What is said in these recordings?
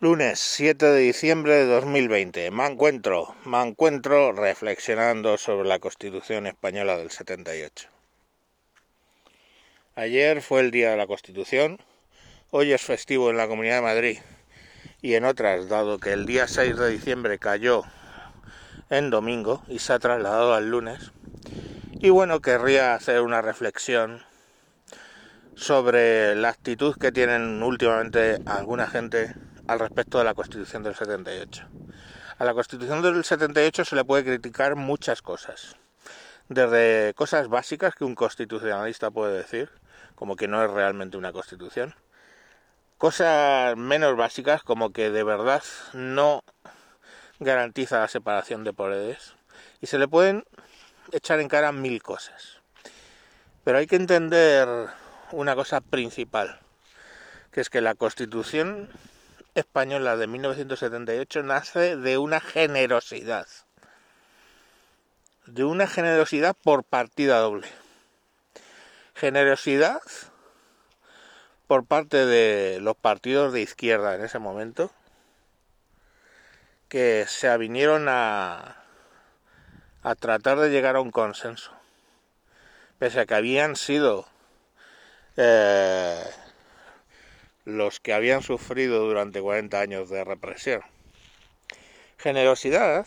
Lunes 7 de diciembre de 2020. Me encuentro, me encuentro reflexionando sobre la Constitución española del 78. Ayer fue el día de la Constitución, hoy es festivo en la Comunidad de Madrid y en otras, dado que el día 6 de diciembre cayó en domingo y se ha trasladado al lunes. Y bueno, querría hacer una reflexión sobre la actitud que tienen últimamente alguna gente al respecto de la Constitución del 78. A la Constitución del 78 se le puede criticar muchas cosas, desde cosas básicas que un constitucionalista puede decir, como que no es realmente una constitución, cosas menos básicas como que de verdad no garantiza la separación de poderes, y se le pueden echar en cara mil cosas. Pero hay que entender una cosa principal, que es que la Constitución española de 1978 nace de una generosidad, de una generosidad por partida doble. Generosidad por parte de los partidos de izquierda en ese momento, que se avinieron a, a tratar de llegar a un consenso, pese a que habían sido eh, los que habían sufrido durante 40 años de represión. Generosidad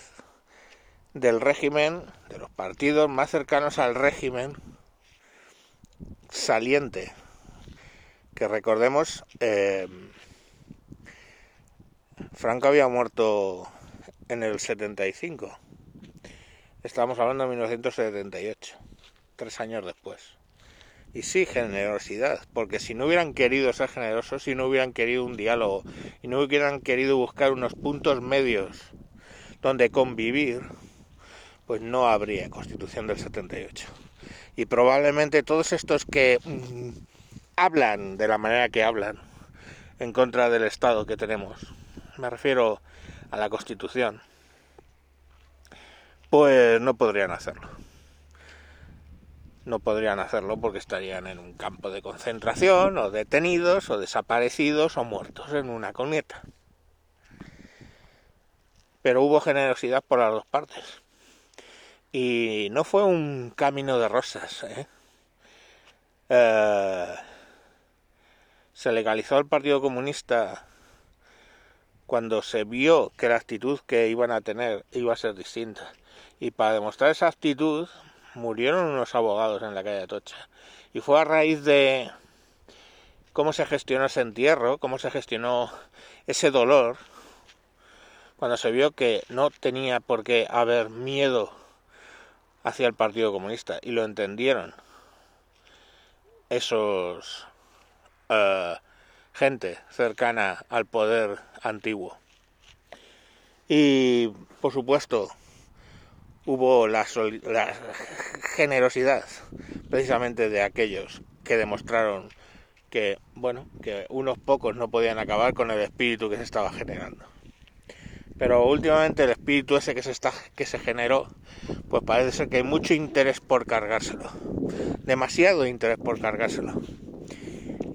del régimen, de los partidos más cercanos al régimen saliente, que recordemos, eh, Franco había muerto en el 75. Estamos hablando de 1978, tres años después. Y sí, generosidad, porque si no hubieran querido ser generosos, si no hubieran querido un diálogo y no hubieran querido buscar unos puntos medios donde convivir, pues no habría constitución del 78. Y probablemente todos estos que mm, hablan de la manera que hablan en contra del Estado que tenemos, me refiero a la constitución, pues no podrían hacerlo no podrían hacerlo porque estarían en un campo de concentración o detenidos o desaparecidos o muertos en una coneta. Pero hubo generosidad por las dos partes. Y no fue un camino de rosas. ¿eh? Eh, se legalizó el Partido Comunista cuando se vio que la actitud que iban a tener iba a ser distinta. Y para demostrar esa actitud, murieron unos abogados en la calle Atocha. Y fue a raíz de cómo se gestionó ese entierro, cómo se gestionó ese dolor, cuando se vio que no tenía por qué haber miedo hacia el Partido Comunista y lo entendieron esos uh, gente cercana al poder antiguo. Y por supuesto, hubo la, generosidad precisamente de aquellos que demostraron que, bueno, que unos pocos no podían acabar con el espíritu que se estaba generando. Pero últimamente el espíritu ese que se, está, que se generó, pues parece ser que hay mucho interés por cargárselo. Demasiado interés por cargárselo.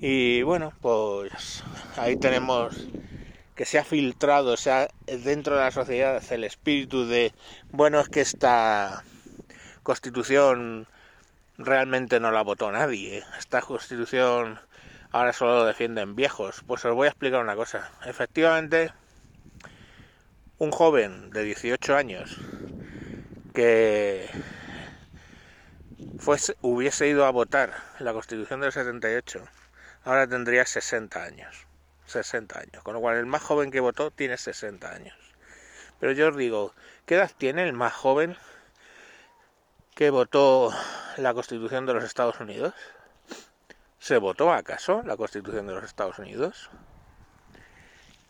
Y bueno, pues ahí tenemos que se ha filtrado, sea, dentro de la sociedad el espíritu de, bueno, es que esta constitución realmente no la votó nadie, esta constitución ahora solo lo defienden viejos. Pues os voy a explicar una cosa. Efectivamente, un joven de 18 años que fuese, hubiese ido a votar la constitución del 78, ahora tendría 60 años. 60 años. Con lo cual el más joven que votó tiene 60 años. Pero yo os digo, ¿qué edad tiene el más joven que votó la Constitución de los Estados Unidos? ¿Se votó acaso la Constitución de los Estados Unidos?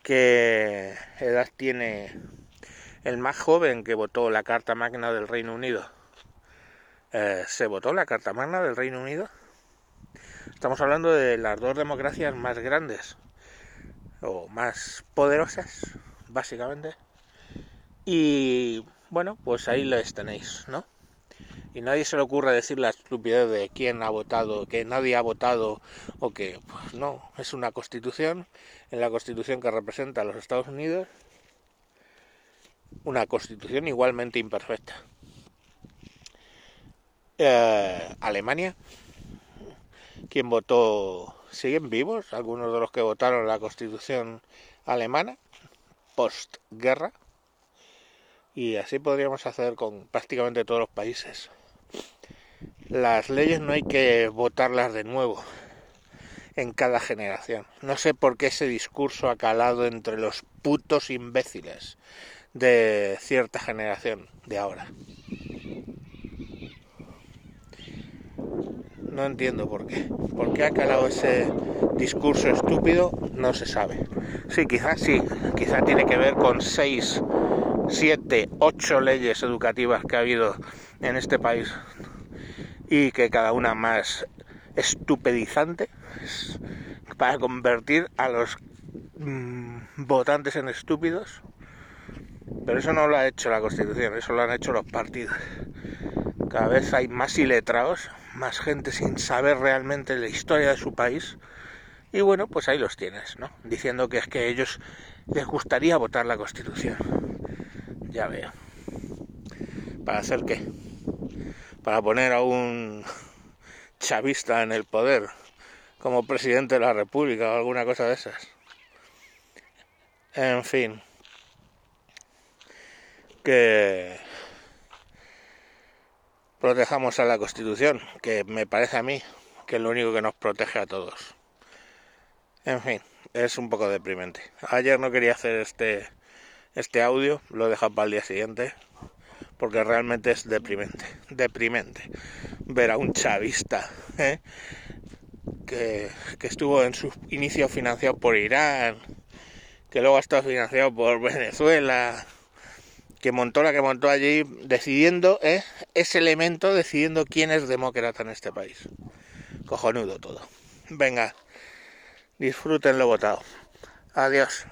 ¿Qué edad tiene el más joven que votó la Carta Magna del Reino Unido? Eh, ¿Se votó la Carta Magna del Reino Unido? Estamos hablando de las dos democracias más grandes o más poderosas, básicamente. Y bueno, pues ahí les tenéis, ¿no? y nadie se le ocurre decir la estupidez de quién ha votado, que nadie ha votado o que pues no, es una constitución, en la constitución que representa a los Estados Unidos, una constitución igualmente imperfecta. Eh, Alemania, quien votó, siguen vivos algunos de los que votaron la constitución alemana postguerra y así podríamos hacer con prácticamente todos los países. Las leyes no hay que votarlas de nuevo en cada generación. No sé por qué ese discurso ha calado entre los putos imbéciles de cierta generación de ahora. No entiendo por qué. ¿Por qué ha calado ese discurso estúpido? No se sabe. Sí, quizás sí. Quizás tiene que ver con seis, siete, ocho leyes educativas que ha habido en este país y que cada una más estupedizante para convertir a los mm, votantes en estúpidos. Pero eso no lo ha hecho la Constitución, eso lo han hecho los partidos. Cada vez hay más iletrados, más gente sin saber realmente la historia de su país. Y bueno, pues ahí los tienes, ¿no? Diciendo que es que a ellos les gustaría votar la Constitución. Ya veo. ¿Para hacer qué? para poner a un chavista en el poder como presidente de la República o alguna cosa de esas. En fin, que protejamos a la Constitución, que me parece a mí que es lo único que nos protege a todos. En fin, es un poco deprimente. Ayer no quería hacer este este audio, lo he dejado para el día siguiente porque realmente es deprimente, deprimente ver a un chavista ¿eh? que, estuvo en su inicio financiado por Irán, que luego ha estado financiado por Venezuela, que montó la que montó allí, decidiendo, ¿eh? ese elemento, decidiendo quién es demócrata en este país. Cojonudo todo. Venga, disfruten lo votado. Adiós.